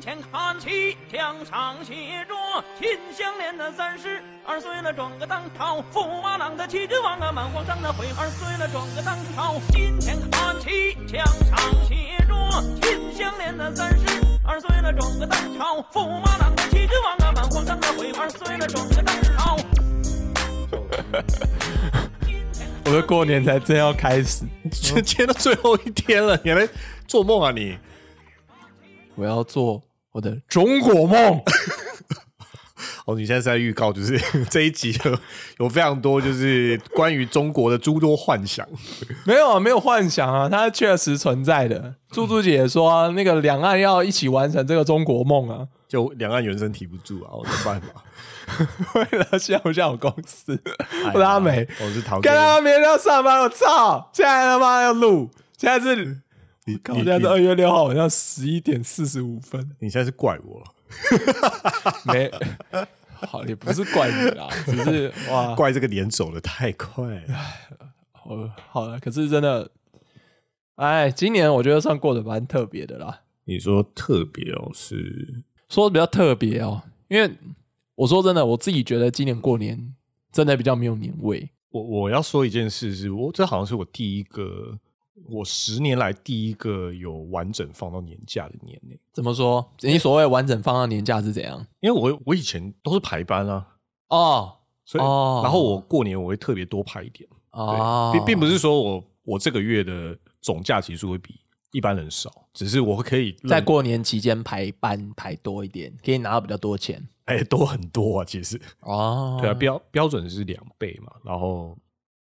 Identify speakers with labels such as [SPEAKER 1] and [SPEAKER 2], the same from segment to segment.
[SPEAKER 1] 前看齐，墙上写着“秦香莲的三十二岁了，转个当朝，驸马郎的齐君王啊，满皇上的回二岁了，转个当朝。金前看齐，墙上写着“秦香莲的三十二岁了，转个当朝，驸马郎的齐君王啊，满皇上的回二岁了，转个当朝。
[SPEAKER 2] 我的过年才真要开始，
[SPEAKER 3] 今天到最后一天了，你还在做梦啊你？
[SPEAKER 2] 我要做我的中国梦。
[SPEAKER 3] 哦，你现在是在预告，就是 这一集有有非常多就是关于中国的诸多幻想。
[SPEAKER 2] 没有啊，没有幻想啊，它确实存在的。猪猪姐说，那个两岸要一起完成这个中国梦啊，
[SPEAKER 3] 就两岸原生提不住啊，我的办法。
[SPEAKER 2] 为了笑不笑我公司，不拉美，
[SPEAKER 3] 我是陶
[SPEAKER 2] 跟他明天要上班，我操！现在他妈要录，现在是，
[SPEAKER 3] 你
[SPEAKER 2] 我现在是二月六号晚上十一点四十五分，
[SPEAKER 3] 你现在是怪我，
[SPEAKER 2] 没好也不是怪你啦，只是哇，
[SPEAKER 3] 怪这个年走的太快了。
[SPEAKER 2] 哦，好了，可是真的，哎，今年我觉得算过得蛮特别的啦。
[SPEAKER 3] 你说特别哦，是
[SPEAKER 2] 说比较特别哦，因为我说真的，我自己觉得今年过年真的比较没有年味。
[SPEAKER 3] 我我要说一件事，是我这好像是我第一个，我十年来第一个有完整放到年假的年呢。
[SPEAKER 2] 怎么说？你所谓完整放到年假是怎样？
[SPEAKER 3] 因为我我以前都是排班啊，
[SPEAKER 2] 哦
[SPEAKER 3] 所以、
[SPEAKER 2] 哦
[SPEAKER 3] 然后我过年我会特别多排一点，
[SPEAKER 2] 哦，
[SPEAKER 3] 并并不是说我我这个月的总假期数会比一般人少，只是我可以
[SPEAKER 2] 在过年期间排班排多一点，可以拿到比较多钱
[SPEAKER 3] 哎多很多啊，其实
[SPEAKER 2] 哦。
[SPEAKER 3] 对啊，标标准是两倍嘛，然后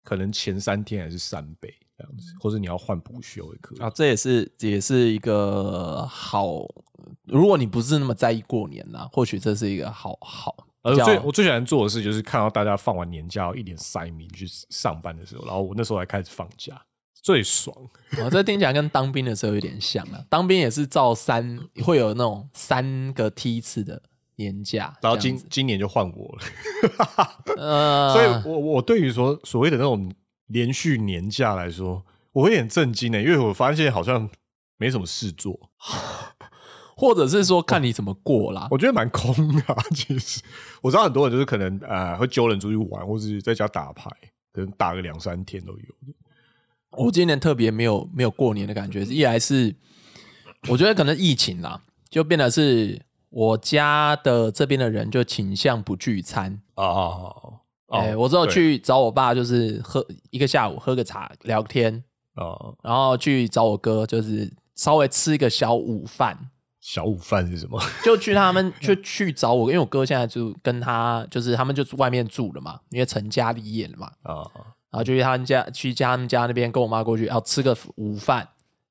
[SPEAKER 3] 可能前三天还是三倍这样子，或者你要换补休也可以。
[SPEAKER 2] 啊，这也是也是一个好。如果你不是那么在意过年啦，或许这是一个好好。而，
[SPEAKER 3] 最我最喜欢做的事就是看到大家放完年假一脸塞明去上班的时候，然后我那时候还开始放假，最爽。
[SPEAKER 2] 哦，这听起来跟当兵的时候有点像啊。当兵也是照三，会有那种三个梯次的年假，
[SPEAKER 3] 然后今今年就换我了，
[SPEAKER 2] 呃，
[SPEAKER 3] 所以我我对于说所谓的那种连续年假来说，我会很震惊呢，因为我发现好像没什么事做，
[SPEAKER 2] 或者是说看你怎么过啦。
[SPEAKER 3] 我觉得蛮空的啊、其实我知道很多人就是可能呃会揪人出去玩，或是在家打牌，可能打个两三天都有。
[SPEAKER 2] 我今年特别没有没有过年的感觉，一来是我觉得可能疫情啦，就变得是我家的这边的人就倾向不聚餐。
[SPEAKER 3] 啊哦
[SPEAKER 2] 哎、我只有去找我爸，就是喝一个下午，喝个茶聊天，
[SPEAKER 3] 哦，
[SPEAKER 2] 然后去找我哥，就是稍微吃一个小午饭，
[SPEAKER 3] 小午饭是什么？
[SPEAKER 2] 就去他们就去找我，因为我哥现在就跟他就是他们就外面住了嘛，因为成家立业了嘛，
[SPEAKER 3] 啊
[SPEAKER 2] 然后就去他们家去他们家那边跟我妈过去，要吃个午饭，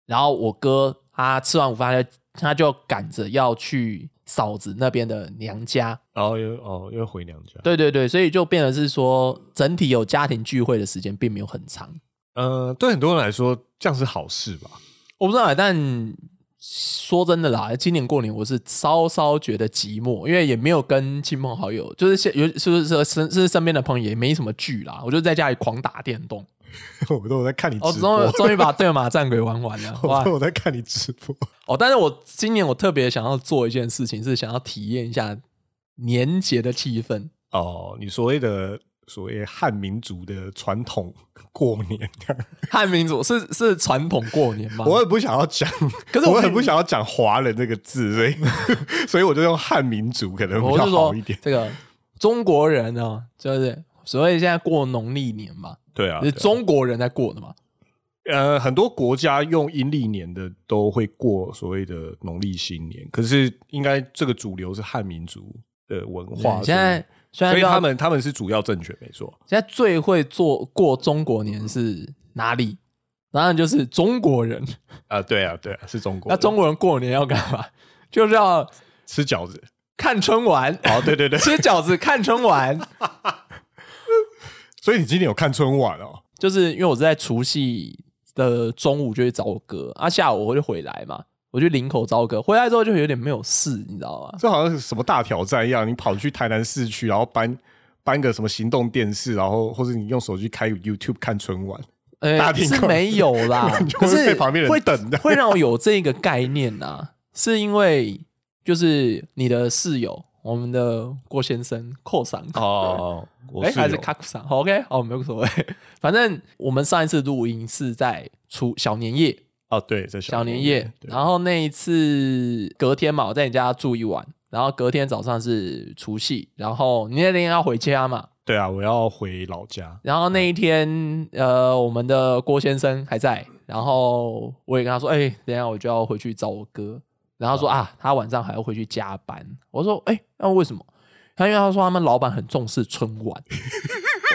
[SPEAKER 2] 然后我哥他吃完午饭他就他就赶着要去嫂子那边的娘家，
[SPEAKER 3] 然后又哦又回娘家。
[SPEAKER 2] 对对对，所以就变得是说整体有家庭聚会的时间并没有很长。
[SPEAKER 3] 呃，对很多人来说这样是好事吧？
[SPEAKER 2] 我不知道，但说真的啦，今年过年我是稍稍觉得寂寞，因为也没有跟亲朋好友，就是现有是不是说身是身边的朋友也没什么聚啦，我就在家里狂打电动。
[SPEAKER 3] 我都我在看你
[SPEAKER 2] 哦，
[SPEAKER 3] 直播，
[SPEAKER 2] 终于终于把对马战鬼玩完了，哇
[SPEAKER 3] 我！在看你直播。
[SPEAKER 2] 哦，但是我今年我特别想要做一件事情，是想要体验一下年节的气氛。
[SPEAKER 3] 哦，你所谓的所谓汉民族的传统过年，
[SPEAKER 2] 汉民族是是传统过年吗？
[SPEAKER 3] 我也不想要讲，
[SPEAKER 2] 可是我跟你
[SPEAKER 3] 很不想要讲华人这个字，所以 所以我就用汉民族可能比较好一点。
[SPEAKER 2] 这个中国人啊，就是所谓现在过农历年嘛，
[SPEAKER 3] 对啊，
[SPEAKER 2] 是中国人在过的嘛。
[SPEAKER 3] 呃，很多国家用阴历年的都会过所谓的农历新年，可是应该这个主流是汉民族的文化，
[SPEAKER 2] 现在虽然
[SPEAKER 3] 所以他们他们是主要政权，没错。
[SPEAKER 2] 现在最会做过中国年是哪里？当然就是中国人。
[SPEAKER 3] 啊，对啊，对啊，是中国人。
[SPEAKER 2] 那中国人过年要干嘛？就是要
[SPEAKER 3] 吃饺子，
[SPEAKER 2] 看春晚，
[SPEAKER 3] 哦，对对对，
[SPEAKER 2] 吃饺子看春晚。
[SPEAKER 3] 所以你今天有看春晚哦？
[SPEAKER 2] 就是因为我是在除夕的中午就去找我哥，啊，下午我就回来嘛，我去林口找我哥，回来之后就有点没有事，你知道吗？
[SPEAKER 3] 这好像是什么大挑战一样，你跑去台南市区，然后搬搬个什么行动电视，然后或者你用手机开 YouTube 看春晚，
[SPEAKER 2] 呃、是没有啦
[SPEAKER 3] 就，
[SPEAKER 2] 可是
[SPEAKER 3] 被旁边人
[SPEAKER 2] 会
[SPEAKER 3] 等的
[SPEAKER 2] 会让我有这个概念呐、是因为就是你的室友，我们的郭先生寇桑。
[SPEAKER 3] 哦，我
[SPEAKER 2] 哎，还是
[SPEAKER 3] 有
[SPEAKER 2] 卡库桑？OK，哦，没有所谓。反正我们上一次录音是在初小年夜，
[SPEAKER 3] 哦，对，在
[SPEAKER 2] 小年
[SPEAKER 3] 年
[SPEAKER 2] 夜，然后那一次隔天嘛，我在你家住一晚，然后隔天早上是除夕，然后你那天要回家嘛，
[SPEAKER 3] 对啊，我要回老家，
[SPEAKER 2] 然后那一天，呃，我们的郭先生还在，然后我也跟他说，哎、等一下我就要回去找我哥，然后他说啊，他晚上还要回去加班。我说，哎、那为什么？他因为他说他们老板很重视春晚，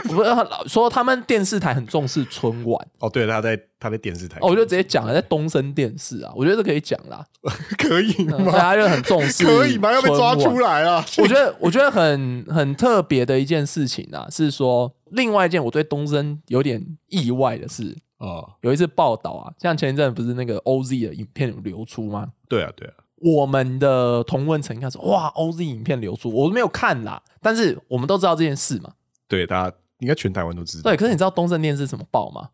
[SPEAKER 2] 不是说他们电视台很重视春晚，
[SPEAKER 3] 哦，对，他在他在电视台，
[SPEAKER 2] 哦，我就直接讲了，在东森电视啊，我觉得这可以讲啦，
[SPEAKER 3] 可以
[SPEAKER 2] 嗯
[SPEAKER 3] 吗？
[SPEAKER 2] 大家就很重 视，
[SPEAKER 3] 可以吗？要被抓出。来啊！
[SPEAKER 2] 我觉得，我觉得很很特别的一件事情啊，是说另外一件我对东森有点意外的是，
[SPEAKER 3] 哦，
[SPEAKER 2] 有一次报道啊，像前一阵不是那个 OZ 的影片流出吗？
[SPEAKER 3] 对啊，对啊，
[SPEAKER 2] 我们的同温层开始哇，OZ 影片流出，我没有看啦，但是我们都知道这件事嘛。
[SPEAKER 3] 对，大家应该全台湾都知道。
[SPEAKER 2] 对，可是你知道东森电视怎么报吗？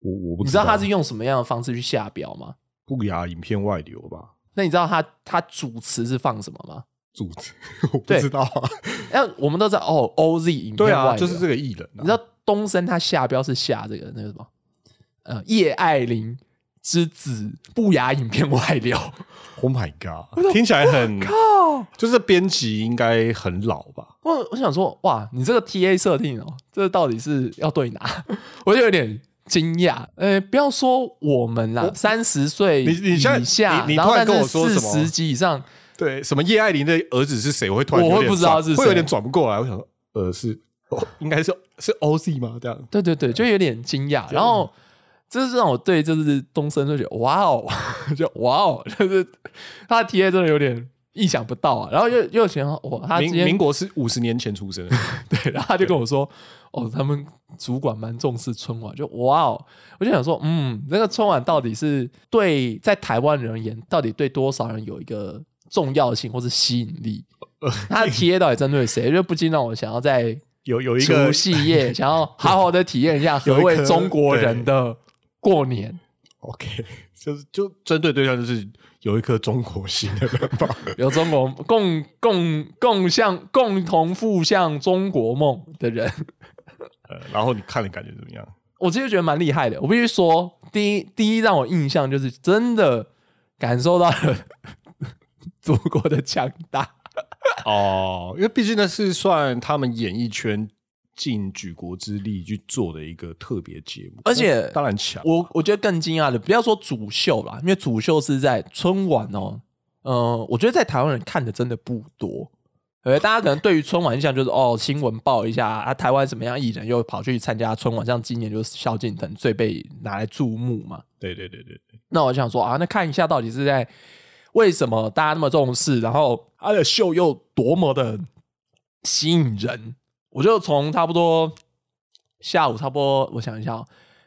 [SPEAKER 3] 我我不
[SPEAKER 2] 你知道他是用什么样的方式去下标吗？
[SPEAKER 3] 不雅影片外流吧？
[SPEAKER 2] 那你知道他他主持是放什么吗？
[SPEAKER 3] 主持 我不知道啊。
[SPEAKER 2] 哎，我们都知道哦，OZ 影片
[SPEAKER 3] 对啊，
[SPEAKER 2] 外流
[SPEAKER 3] 就是这个艺人啊。
[SPEAKER 2] 你知道东森他下标是下这个那个什么？呃，叶爱玲之子不雅影片外流。？
[SPEAKER 3] Oh my god，听起来很
[SPEAKER 2] 靠！
[SPEAKER 3] 就是编辑应该很老吧？
[SPEAKER 2] 我我想说，哇，你这个 T A 设定哦，这到底是要对哪？我就有点惊讶。呃，不要说我们啦，三十岁
[SPEAKER 3] 你你
[SPEAKER 2] 以下，
[SPEAKER 3] 你突然跟我说什么
[SPEAKER 2] 四十级以上，
[SPEAKER 3] 对，什么叶爱玲的儿子是谁？我会突然
[SPEAKER 2] 我会
[SPEAKER 3] 有点
[SPEAKER 2] 不知道是谁
[SPEAKER 3] 转会有点转不过来。我想说，呃，是哦，应该是是 OZ 吗？这样
[SPEAKER 2] 对对对，就有点惊讶。然后这是让我对就是东升就觉得哇哦，就哇哦，就是他的 T A 真的有点意想不到啊。然后又又想到哇，他
[SPEAKER 3] 民民国是五十年前出生的，
[SPEAKER 2] 对，然后他就跟我说，哦，他们主管蛮重视春晚，就哇哦，我就想说，嗯，那个春晚到底是对在台湾人而言，到底对多少人有一个重要性或是吸引力？他的 T A 到底针对谁？就不禁让我想要在
[SPEAKER 3] 有有一个
[SPEAKER 2] 除夕夜想要好好的体验一下何谓中国人的过年。
[SPEAKER 3] OK，就是就针对对象就是有一颗中国心的人吧。
[SPEAKER 2] 有中国共共共向共同赴向中国梦的人，
[SPEAKER 3] 呃，然后你看了感觉怎么样？
[SPEAKER 2] 我其实觉得蛮厉害的。我必须说，第一第一让我印象就是真的感受到了 祖国的强大。
[SPEAKER 3] 哦，因为毕竟那是算他们演艺圈尽举国之力去做的一个特别节目，
[SPEAKER 2] 而且
[SPEAKER 3] 那当然强。
[SPEAKER 2] 我我觉得更惊讶的，不要说主秀啦，因为主秀是在春晚哦。呃，我觉得在台湾人看的真的不多。呃，大家可能对于春晚印象就是哦，新闻报一下啊，台湾怎么样艺人又跑去参加春晚，像今年就是萧敬腾最被拿来注目嘛。
[SPEAKER 3] 对对对对对，
[SPEAKER 2] 那我想说啊，那看一下到底是在为什么大家那么重视，然后他的秀又多么的吸引人。我就从差不多下午差不多，我想一下哦，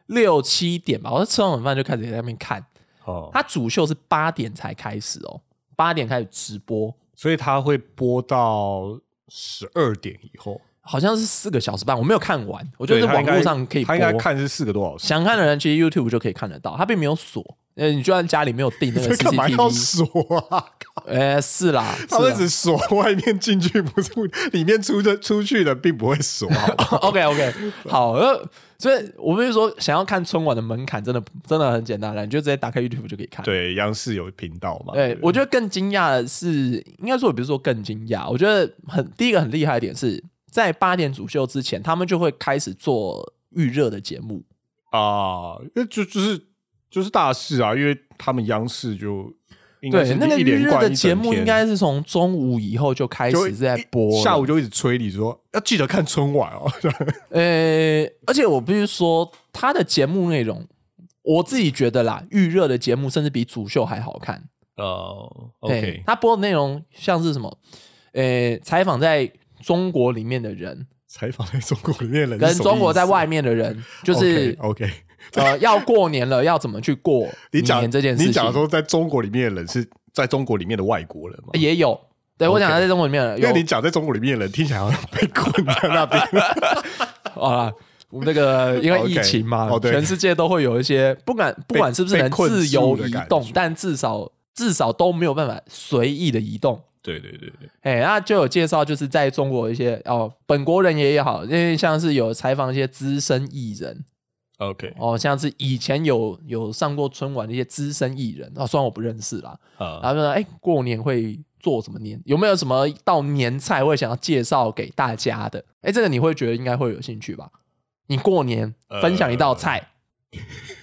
[SPEAKER 2] 六七点吧，我吃完晚饭就开始在那边看。
[SPEAKER 3] 哦，
[SPEAKER 2] 他主秀是八点才开始哦，八点开始直播，
[SPEAKER 3] 所以他会播到十二点以后，
[SPEAKER 2] 好像是四个小时半，我没有看完，我觉得网络上可以播
[SPEAKER 3] 他应。该看是四个多小时。
[SPEAKER 2] 想看的人其实 YouTube 就可以看得到，它并没有锁。呃，你就算家里没有订那个
[SPEAKER 3] 这干嘛要锁啊？
[SPEAKER 2] 呃，是啦，
[SPEAKER 3] 他
[SPEAKER 2] 是啦
[SPEAKER 3] 们只锁外面进去，不出里面出的出去的，并不会锁。
[SPEAKER 2] OK OK，好，呃，所以我不是说想要看春晚的门槛真的真的很简单了，你就直接打开 YouTube 就可以看。
[SPEAKER 3] 对，央视有频道嘛？
[SPEAKER 2] 对，我觉得更惊讶的是，应该说也不是说更惊讶，我觉得很第一个很厉害的点是在八点主秀之前，他们就会开始做预热的节目。
[SPEAKER 3] 啊，因为就就是就是大事啊，因为他们央视就
[SPEAKER 2] 对，那个预热的节目应该是从中午以后就开始在播，
[SPEAKER 3] 下午就一直催你说要记得看春晚哦。
[SPEAKER 2] 呃，而且我必须说，他的节目内容，我自己觉得啦，预热的节目甚至比主秀还好看。
[SPEAKER 3] 哦
[SPEAKER 2] 对
[SPEAKER 3] ，OK，
[SPEAKER 2] 他播的内容像是什么？呃，采访在中国里面的人，
[SPEAKER 3] 采访在中国里面的人
[SPEAKER 2] 跟中国在外面的人，就是
[SPEAKER 3] OK，,
[SPEAKER 2] 呃，要过年了，要怎么去过
[SPEAKER 3] 你讲
[SPEAKER 2] 年这件事情？
[SPEAKER 3] 你讲说在中国里面的人是在中国里面的外国人吗？
[SPEAKER 2] 也有。对，我讲在中国里面的人
[SPEAKER 3] 因为你讲在中国里面的人听起来好像被困在那边。
[SPEAKER 2] 啊，我们那个因为疫情嘛全世界都会有一些不管不管是不是能自由移动但至少至少都没有办法随意的移动。
[SPEAKER 3] 对对对对，
[SPEAKER 2] 哎，那就有介绍，就是在中国一些哦，本国人也好，因为像是有采访一些资深艺人
[SPEAKER 3] OK
[SPEAKER 2] 哦，像是以前有有上过春晚的一些资深艺人哦，虽然我不认识啦，
[SPEAKER 3] 啊，
[SPEAKER 2] 然后说哎，过年会做什么年？有没有什么道年菜会想要介绍给大家的？哎，这个你会觉得应该会有兴趣吧？你过年分享一道菜，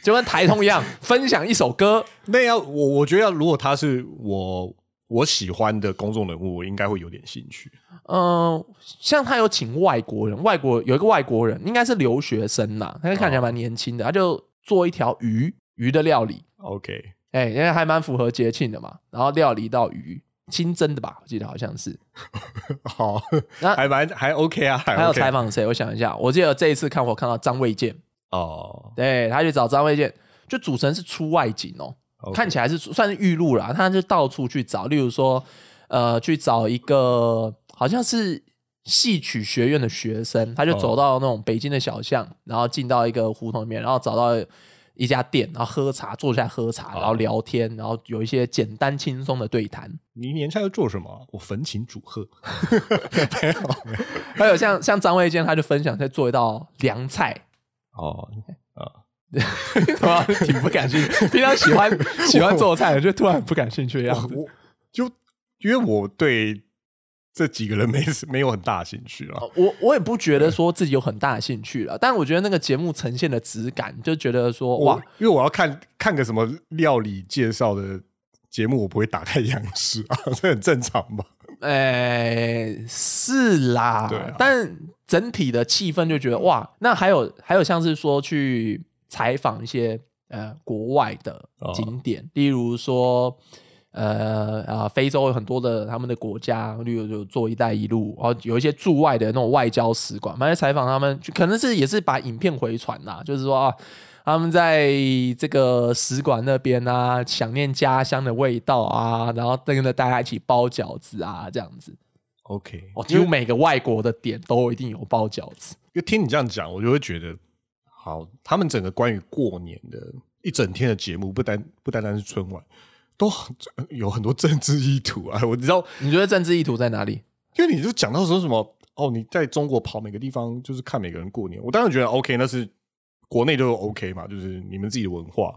[SPEAKER 2] 就跟台通一样，分享一首歌，
[SPEAKER 3] 那要我我觉得要如果他是我我喜欢的公众人物，我应该会有点兴趣。
[SPEAKER 2] 嗯，像他有请外国人，外国有一个外国人，应该是留学生呐，他看起来蛮年轻的，他就做一条鱼鱼的料理
[SPEAKER 3] ，OK，
[SPEAKER 2] 哎、因为还蛮符合节庆的嘛，然后料理一道鱼，清蒸的吧，我记得好像是。
[SPEAKER 3] 好，
[SPEAKER 2] 那
[SPEAKER 3] 还蛮还 OK 啊，还
[SPEAKER 2] 还有采访谁？我想一下，我记得这一次看我看到张卫健，
[SPEAKER 3] 哦，
[SPEAKER 2] 对他去找张卫健，就主持人是出外景哦看起来是算是预录啦，他就到处去找，例如说，呃，去找一个好像是戏曲学院的学生，他就走到那种北京的小巷，然后进到一个胡同里面，然后找到一家店，然后喝茶，坐下来喝茶，然后聊天，然后有一些简单轻松的对谈。
[SPEAKER 3] 你年菜要做什么？我焚琴煮鹤。
[SPEAKER 2] 还有像像张卫健，他就分享在做一道凉菜，
[SPEAKER 3] 哦，
[SPEAKER 2] 突然挺不感兴趣。平常喜欢喜欢做菜，就突然不感兴趣的样子。
[SPEAKER 3] 我就因为我对这几个人没没有很大兴趣啊。
[SPEAKER 2] 我我也不觉得说自己有很大的兴趣了，但我觉得那个节目呈现的质感，就觉得说
[SPEAKER 3] 哇
[SPEAKER 2] 哇，，
[SPEAKER 3] 因为我要看看个什么料理介绍的节目，我不会打开央视啊，这很正常吧？
[SPEAKER 2] 哎、是啦，
[SPEAKER 3] 对啊
[SPEAKER 2] 但整体的气氛就觉得哇，那还有还有像是说去采访一些呃国外的景点，例如说。呃啊，非洲有很多的他们的国家，例如就做“一带一路”，然后有一些驻外的那种外交使馆，蛮来采访他们，就可能是也是把影片回传啦，就是说啊，他们在这个使馆那边啊，想念家乡的味道啊，然后跟着大家一起包饺子啊，这样子。
[SPEAKER 3] OK，
[SPEAKER 2] 哦，几乎每个外国的点都一定有包饺子。
[SPEAKER 3] 因为听你这样讲，我就会觉得，好，他们整个关于过年的一整天的节目，不单不单单是春晚，都很有很多政治意图啊。我知道，
[SPEAKER 2] 你觉得政治意图在哪里？
[SPEAKER 3] 因为你就讲到说什么哦，你在中国跑每个地方，就是看每个人过年，我当然觉得 OK，那是国内就 OK 嘛，就是你们自己的文化，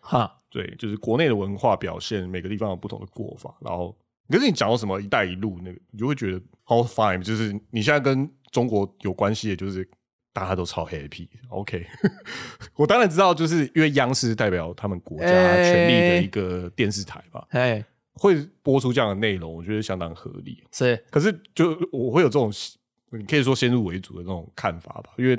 [SPEAKER 2] 哈，
[SPEAKER 3] 对，就是国内的文化表现，每个地方有不同的过法。然后，可是你讲到什么“一带一路”那个，你就会觉得 how fine，就是你现在跟中国有关系的，就是大家都超 happy。OK，我当然知道，就是因为央视代表他们国家权力的一个电视台吧，
[SPEAKER 2] 哎，
[SPEAKER 3] 会播出这样的内容，我觉得相当合理。
[SPEAKER 2] 是
[SPEAKER 3] 可是就我会有这种，你可以说先入为主的那种看法吧，因为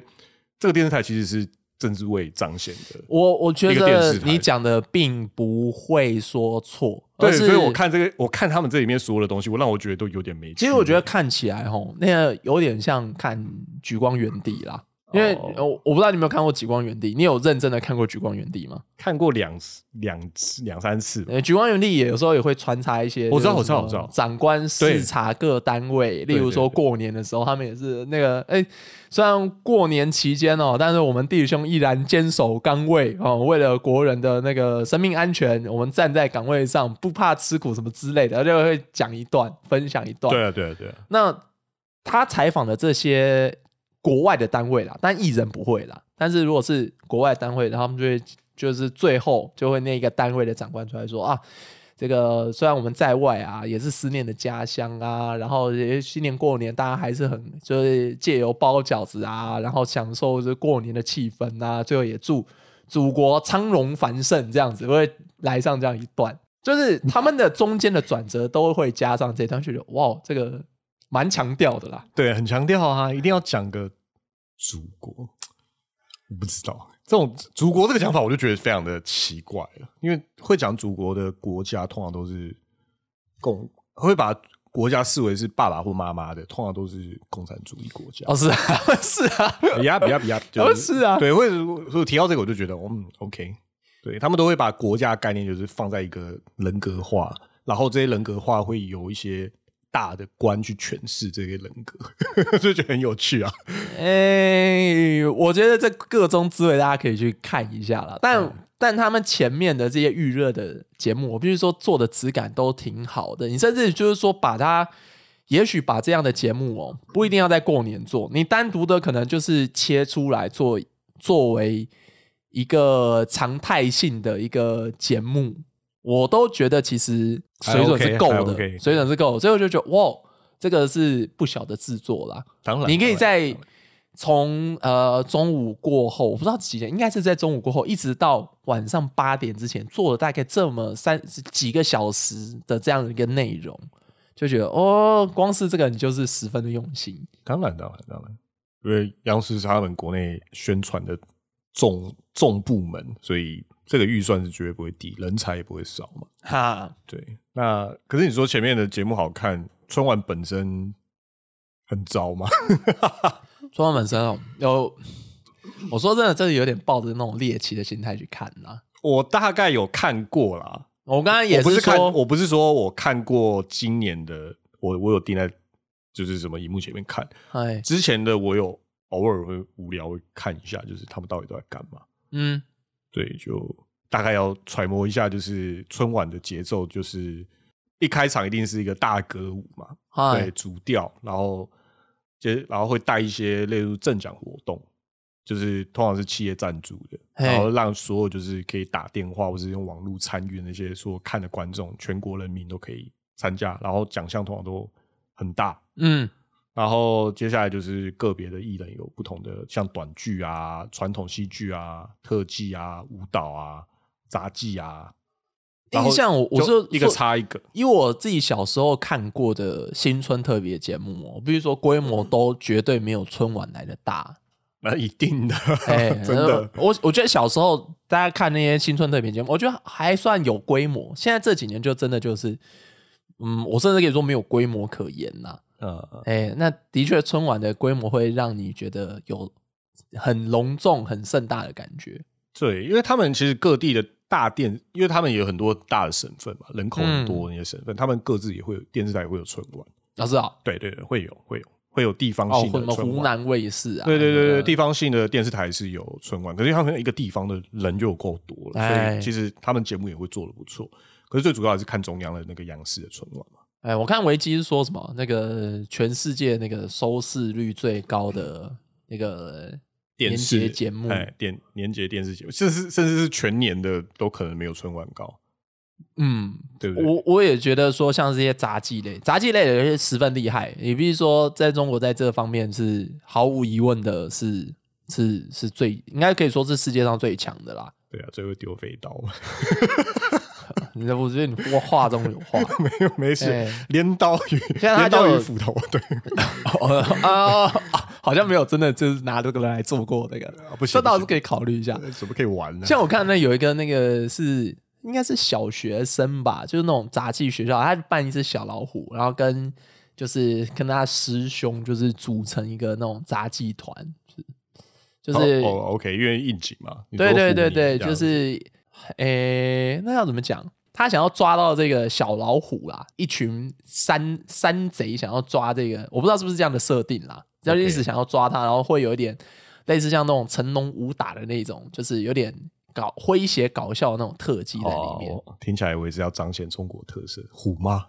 [SPEAKER 3] 这个电视台其实是政治为彰显的。
[SPEAKER 2] 我我觉得你讲的并不会说错，
[SPEAKER 3] 对，所以我看这个，我看他们这里面所有的东西，我让我觉得都有点没。
[SPEAKER 2] 其实我觉得看起来吼，那个有点像看《举光原地》啦。因为
[SPEAKER 3] 哦
[SPEAKER 2] 我我不知道你有没有看过《极光原地》，你有认真的看过《极光原地》吗？
[SPEAKER 3] 看过两两次、两三次吧。
[SPEAKER 2] 呃，《举光原地》也有时候也会穿插一些，
[SPEAKER 3] 我知道我知道我知道
[SPEAKER 2] 长官视察各单位，例如说过年的时候，他们也是那个，哎，虽然过年期间哦，但是我们弟兄依然坚守岗位哦，为了国人的那个生命安全，我们站在岗位上，不怕吃苦什么之类的，就会讲一段，分享一段。
[SPEAKER 3] 对啊，对啊，对啊。
[SPEAKER 2] 那他采访的这些国外的单位啦，但艺人不会啦。但是如果是国外单位，他们就会就是最后就会那个单位的长官出来说啊，这个虽然我们在外啊，也是思念的家乡啊，然后新年过年大家还是很就是借由包饺子啊，然后享受这过年的气氛啊，最后也祝祖国昌荣繁盛这样子，会来上这样一段。就是他们的中间的转折都会加上这段，就觉得哇，这个蛮强调的啦。
[SPEAKER 3] 对，很强调啊，一定要讲个祖国。我不知道这种祖国这个讲法，我就觉得非常的奇怪了。因为会讲祖国的国家，通常都是共会把国家视为是爸爸或妈妈的，通常都是共产主义国家。
[SPEAKER 2] 哦，是啊，是啊，
[SPEAKER 3] 比亚比亚比亚，
[SPEAKER 2] 哦是啊
[SPEAKER 3] 对，或者所以提到这个，我就觉得，嗯，OK，对他们都会把国家概念就是放在一个人格化，然后这些人格化会有一些大的观去诠释这些人格，就觉得很有趣啊。
[SPEAKER 2] 哎、我觉得这各中滋味大家可以去看一下了。但但他们前面的这些预热的节目，我必须说做的质感都挺好的。你甚至就是说把它，也许把这样的节目哦，不一定要在过年做，你单独的可能就是切出来做，作为一个常态性的一个节目，我都觉得其实水准是够的
[SPEAKER 3] OK，
[SPEAKER 2] 水准是够，所以我就觉得哇，这个是不小的制作啦。
[SPEAKER 3] 当然
[SPEAKER 2] 你可以在从呃中午过后，我不知道几点，应该是在中午过后，一直到晚上八点之前，做了大概这么三几个小时的这样的一个内容，就觉得哦，光是这个你就是十分的用心。
[SPEAKER 3] 当然当然当然，因为央视是他们国内宣传的重重部门，所以这个预算是绝对不会低，人才也不会少嘛。
[SPEAKER 2] 哈，
[SPEAKER 3] 对，那可是你说前面的节目好看，春晚本身很糟吗？
[SPEAKER 2] 春晚本身哦，有我说真的，真的有点抱着那种猎奇的心态去看啦。
[SPEAKER 3] 我大概有看过啦，
[SPEAKER 2] 我刚刚也
[SPEAKER 3] 我不是看，
[SPEAKER 2] 说，
[SPEAKER 3] 我不是说我看过今年的，我我有盯在就是什么荧幕前面看，
[SPEAKER 2] 哎，
[SPEAKER 3] 之前的我有偶尔会无聊会看一下，就是他们到底都在干嘛。
[SPEAKER 2] 嗯，
[SPEAKER 3] 对，就大概要揣摩一下，就是春晚的节奏，就是一开场一定是一个大歌舞嘛，对，主调，然后接然后会带一些例如正奖活动，就是通常是企业赞助的，然后让所有就是可以打电话或是用网络参与的那些说看的观众，全国人民都可以参加，然后奖项通常都很大。
[SPEAKER 2] 嗯，
[SPEAKER 3] 然后接下来就是个别的艺人有不同的，像短剧啊、传统戏剧啊、特技啊、舞蹈啊、杂技啊。
[SPEAKER 2] 印象我我
[SPEAKER 3] 就是一个
[SPEAKER 2] 说
[SPEAKER 3] 插一个，
[SPEAKER 2] 以我自己小时候看过的新春特别节目哦，比如说规模都绝对没有春晚来的大。
[SPEAKER 3] 那一定的，
[SPEAKER 2] 哎，
[SPEAKER 3] 真的。
[SPEAKER 2] 我我觉得小时候大家看那些新春特别节目，我觉得还算有规模。现在这几年就真的就是，嗯，我甚至可以说没有规模可言呐、
[SPEAKER 3] 呃，
[SPEAKER 2] 哎，那的确春晚的规模会让你觉得有很隆重、很盛大的感觉。
[SPEAKER 3] 对，因为他们其实各地的大电，因为他们也有很多大的省份嘛，人口很多那些省份，他们各自也会有电视台也会有春晚。
[SPEAKER 2] 老师啊，
[SPEAKER 3] 对对对，会有会有会有地方
[SPEAKER 2] 哦，
[SPEAKER 3] 性的春晚。
[SPEAKER 2] 湖南卫视啊，
[SPEAKER 3] 对对对对，地方性的电视台是有春晚，可是他们一个地方的人就够多了，所
[SPEAKER 2] 哎
[SPEAKER 3] 以其实他们节目也会做的不错。可是最主要还是看中央的那个央视的春晚嘛。
[SPEAKER 2] 哎，我看维基是说什么，那个全世界那个收视率最高的那个年
[SPEAKER 3] 电视
[SPEAKER 2] 节节目，
[SPEAKER 3] 哎，电年节电视节目，甚至甚至是全年的都可能没有春晚高，
[SPEAKER 2] 嗯，
[SPEAKER 3] 对不对？
[SPEAKER 2] 我我也觉得说，像这些杂技类，杂技类的是十分厉害。你必须说，在中国在这方面是毫无疑问的是，是是最应该可以说是世界上最强的啦。
[SPEAKER 3] 对啊，最会丢飞刀，
[SPEAKER 2] 你我觉得你话话中有话
[SPEAKER 3] 没有没事
[SPEAKER 2] 哎，
[SPEAKER 3] 镰刀与
[SPEAKER 2] 在他
[SPEAKER 3] 镰刀
[SPEAKER 2] 就有
[SPEAKER 3] 与斧头，对，
[SPEAKER 2] 哦啊，好像没有真的就是拿这个来做过那个，
[SPEAKER 3] 啊不行
[SPEAKER 2] 这倒是可以考虑一下。
[SPEAKER 3] 怎么可以玩呢？
[SPEAKER 2] 像我看那有一个那个是应该是小学生吧，就是那种杂技学校，他扮一只小老虎，然后跟就是跟他师兄就是组成一个那种杂技团，就是、
[SPEAKER 3] 哦哦，OK，因为应景嘛，你
[SPEAKER 2] 对对对对，
[SPEAKER 3] 这样子
[SPEAKER 2] 就是诶，那要怎么讲？他想要抓到这个小老虎啦，一群山山贼想要抓这个，我不知道是不是这样的设定啦，只要一直想要抓他，然后会有一点类似像那种成龙武打的那种，就是有点搞诙谐搞笑的那种特技在里面。
[SPEAKER 3] 哦，听起来我也是要彰显中国特色，虎妈。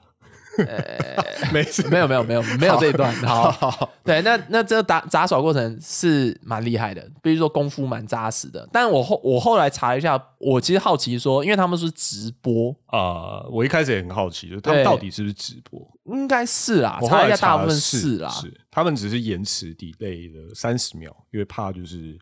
[SPEAKER 3] 没事，
[SPEAKER 2] 没有没有没有没有这一段，好，
[SPEAKER 3] 好，
[SPEAKER 2] 对，那那这个打杂耍过程是蛮厉害的，比如说功夫蛮扎实的。但我后我后来查一下，我其实好奇说，因为他们是直播，
[SPEAKER 3] 啊，我一开始也很好奇，就是他们到底是不是直播？
[SPEAKER 2] 应该是啦，
[SPEAKER 3] 我
[SPEAKER 2] 查一下，大部分
[SPEAKER 3] 是
[SPEAKER 2] 啦。
[SPEAKER 3] 是他们只是延迟 delay 了三十秒，因为怕就是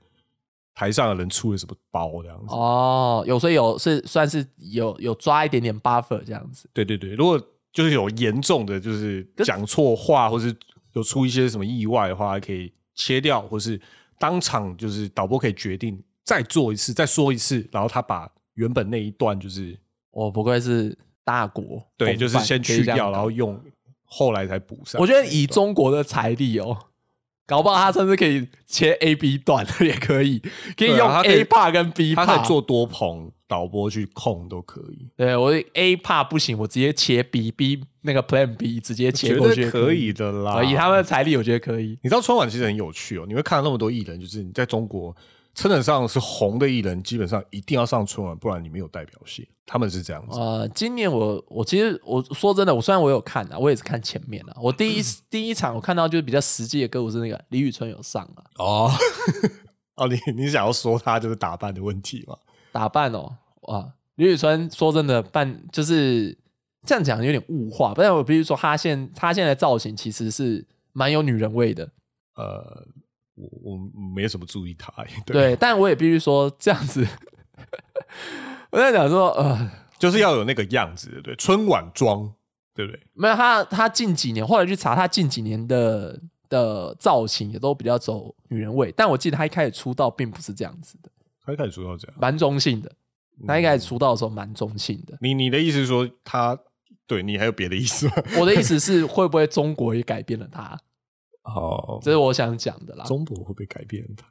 [SPEAKER 3] 台上的人出了什么包这样子。
[SPEAKER 2] 哦，有所以有是算是有有抓一点点 buffer 这样子。
[SPEAKER 3] 对对对，如果就是有严重的，就是讲错话，或是有出一些什么意外的话，可以切掉，或是当场就是导播可以决定再做一次，再说一次，然后他把原本那一段就是
[SPEAKER 2] 我不愧是大国，
[SPEAKER 3] 对，就是先去掉，然后用后来才补上。
[SPEAKER 2] 我觉得以中国的财力哦，搞不好他甚至可以切 A B 段也可以，可以用 A part 跟 B
[SPEAKER 3] 他
[SPEAKER 2] part
[SPEAKER 3] 可以做多棚导播去控都可以，
[SPEAKER 2] 对我 A part 不行，我直接切 B B 那个 Plan B 直接切
[SPEAKER 3] 绝
[SPEAKER 2] 过去
[SPEAKER 3] 对可以的啦。
[SPEAKER 2] 以他们的财力，我觉得可以。
[SPEAKER 3] 你知道春晚其实很有趣哦，你会看到那么多艺人，就是你在中国称得上是红的艺人，基本上一定要上春晚，不然你没有代表性。他们是这样子。
[SPEAKER 2] 呃，今年我我其实我说真的，我虽然我有看啊，我也是看前面啊。我第一第一场我看到就是比较实际的歌舞是那个李宇春有上啊，
[SPEAKER 3] 哦，哦，你你想要说他就是打扮的问题吗？
[SPEAKER 2] 打扮哦，哇，李宇春说真的扮就是这样讲有点物化，不然我必须说她现她现在的造型其实是蛮有女人味的，
[SPEAKER 3] 呃，我我没什么注意他。对，
[SPEAKER 2] 对，但我也必须说这样子，我在讲说呃。
[SPEAKER 3] 就是要有那个样子，对？春晚妆，对不对？
[SPEAKER 2] 没有他，他近几年后来去查，他近几年的的造型也都比较走女人味。但我记得他一开始出道并不是这样子的，
[SPEAKER 3] 他一开始出道这样，
[SPEAKER 2] 蛮中性的。他一开始出道的时候蛮中性的。
[SPEAKER 3] 你你的意思是说他对你还有别的意思吗？
[SPEAKER 2] 我的意思是，会不会中国也改变了他？
[SPEAKER 3] 哦，
[SPEAKER 2] 这是我想讲的啦。
[SPEAKER 3] 中国会不会改变他？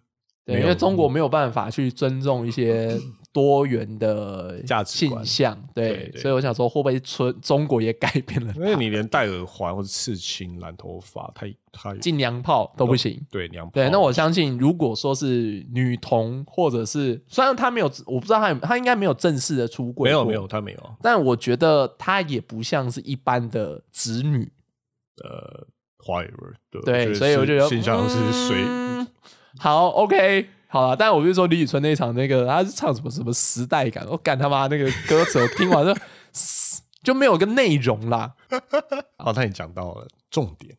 [SPEAKER 2] 对，因为中国没有办法去尊重一些多元的
[SPEAKER 3] 价值
[SPEAKER 2] 倾向，对，所以我想说，会不会春中国也改变了？
[SPEAKER 3] 因为你连戴耳环或者刺青、染头发，太太
[SPEAKER 2] 进娘炮都不行。
[SPEAKER 3] 对，娘炮。
[SPEAKER 2] 对，那我相信，如果说是女童，或者是虽然她没有，我不知道她有，她应该没有正式的出柜，
[SPEAKER 3] 没有没有，她没有。
[SPEAKER 2] 但我觉得她也不像是一般的子女，
[SPEAKER 3] 呃，花语对
[SPEAKER 2] 对，所以我觉得
[SPEAKER 3] 形象是水。
[SPEAKER 2] 好，OK，好了。但我就说李宇春那场那个，他是唱什么什么时代感，我干他妈那个歌词，我听完就 就没有个内容啦。
[SPEAKER 3] 好，那你讲到了重点，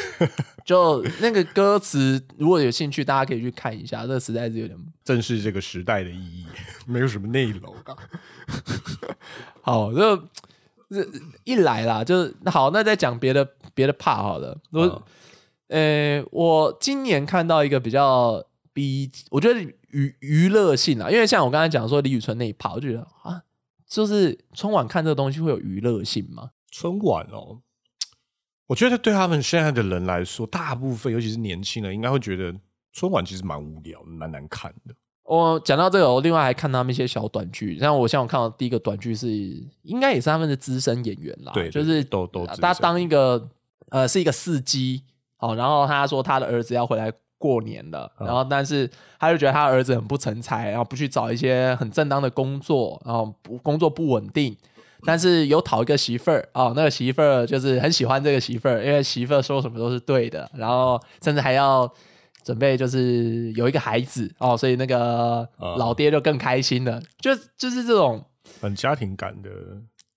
[SPEAKER 2] 就那个歌词，如果有兴趣，大家可以去看一下。这个实在是有点
[SPEAKER 3] 正是这个时代的意义，没有什么内容。
[SPEAKER 2] 好，就这一来啦，就是好，那再讲别的别的 part 好了。我。呃，我今年看到一个比较比，我觉得娱娱乐性啊，因为像我刚才讲说李宇春那一趴，我觉得啊，就是春晚看这个东西会有娱乐性吗？
[SPEAKER 3] 春晚哦，我觉得对他们现在的人来说，大部分尤其是年轻人，应该会觉得春晚其实蛮无聊、蛮难看的。
[SPEAKER 2] 我讲到这个，我另外还看他们一些小短剧，像我像我看到第一个短剧是，应该也是他们的资深演员啦，
[SPEAKER 3] 对，
[SPEAKER 2] 就是
[SPEAKER 3] 都都
[SPEAKER 2] 他当一个呃是一个司机。好，然后他说他的儿子要回来过年了，然后但是他就觉得他儿子很不成才，然后不去找一些很正当的工作，然后不工作不稳定，但是有讨一个媳妇儿哦，那个媳妇儿就是很喜欢这个媳妇儿，因为媳妇儿说什么都是对的，然后甚至还要准备就是有一个孩子哦，所以那个老爹就更开心了，就就是这种
[SPEAKER 3] 很家庭感的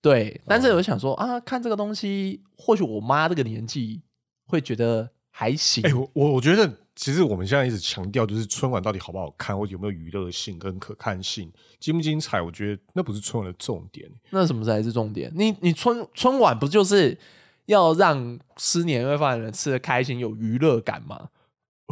[SPEAKER 2] 对，但是我想说啊，看这个东西，或许我妈这个年纪会觉得。还行，
[SPEAKER 3] 哎，我我我觉得，其实我们现在一直强调，就是春晚到底好不好看，或者有没有娱乐性跟可看性，精不精彩？我觉得那不是春晚的重点。
[SPEAKER 2] 那什么才是重点？你你春春晚不就是要让吃年夜饭的人吃的开心，有娱乐感吗？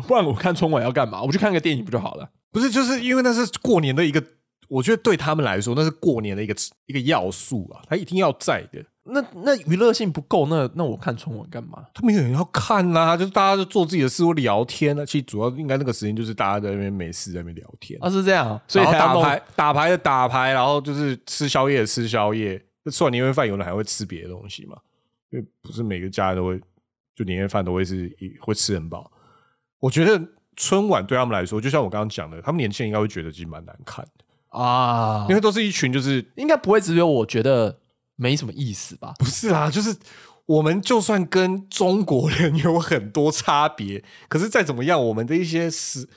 [SPEAKER 2] 不然我看春晚要干嘛？我去看个电影不就好了？
[SPEAKER 3] 不是，就是因为那是过年的一个，我觉得对他们来说，那是过年的一个一个要素啊，他一定要在的。
[SPEAKER 2] 那那娱乐性不够，那那我看春晚干嘛？
[SPEAKER 3] 他们有人要看呐，就是大家就做自己的事或聊天啊。其实主要应该那个时间就是大家在那边没事在那边聊天
[SPEAKER 2] 啊，是这样。所以
[SPEAKER 3] 打牌打牌的打牌，然后就是吃宵夜的吃宵夜。吃完年夜饭，有人还会吃别的东西嘛？因为不是每个家都会就年夜饭都会是会吃很饱。我觉得春晚对他们来说，就像我刚刚讲的，他们年轻人应该会觉得其实蛮难看的
[SPEAKER 2] 啊，
[SPEAKER 3] 因为都是一群就是
[SPEAKER 2] 应该不会只有我觉得。没什么意思吧？
[SPEAKER 3] 不是啦，就是我们就算跟中国人有很多差别，可是再怎么样，我们的一些是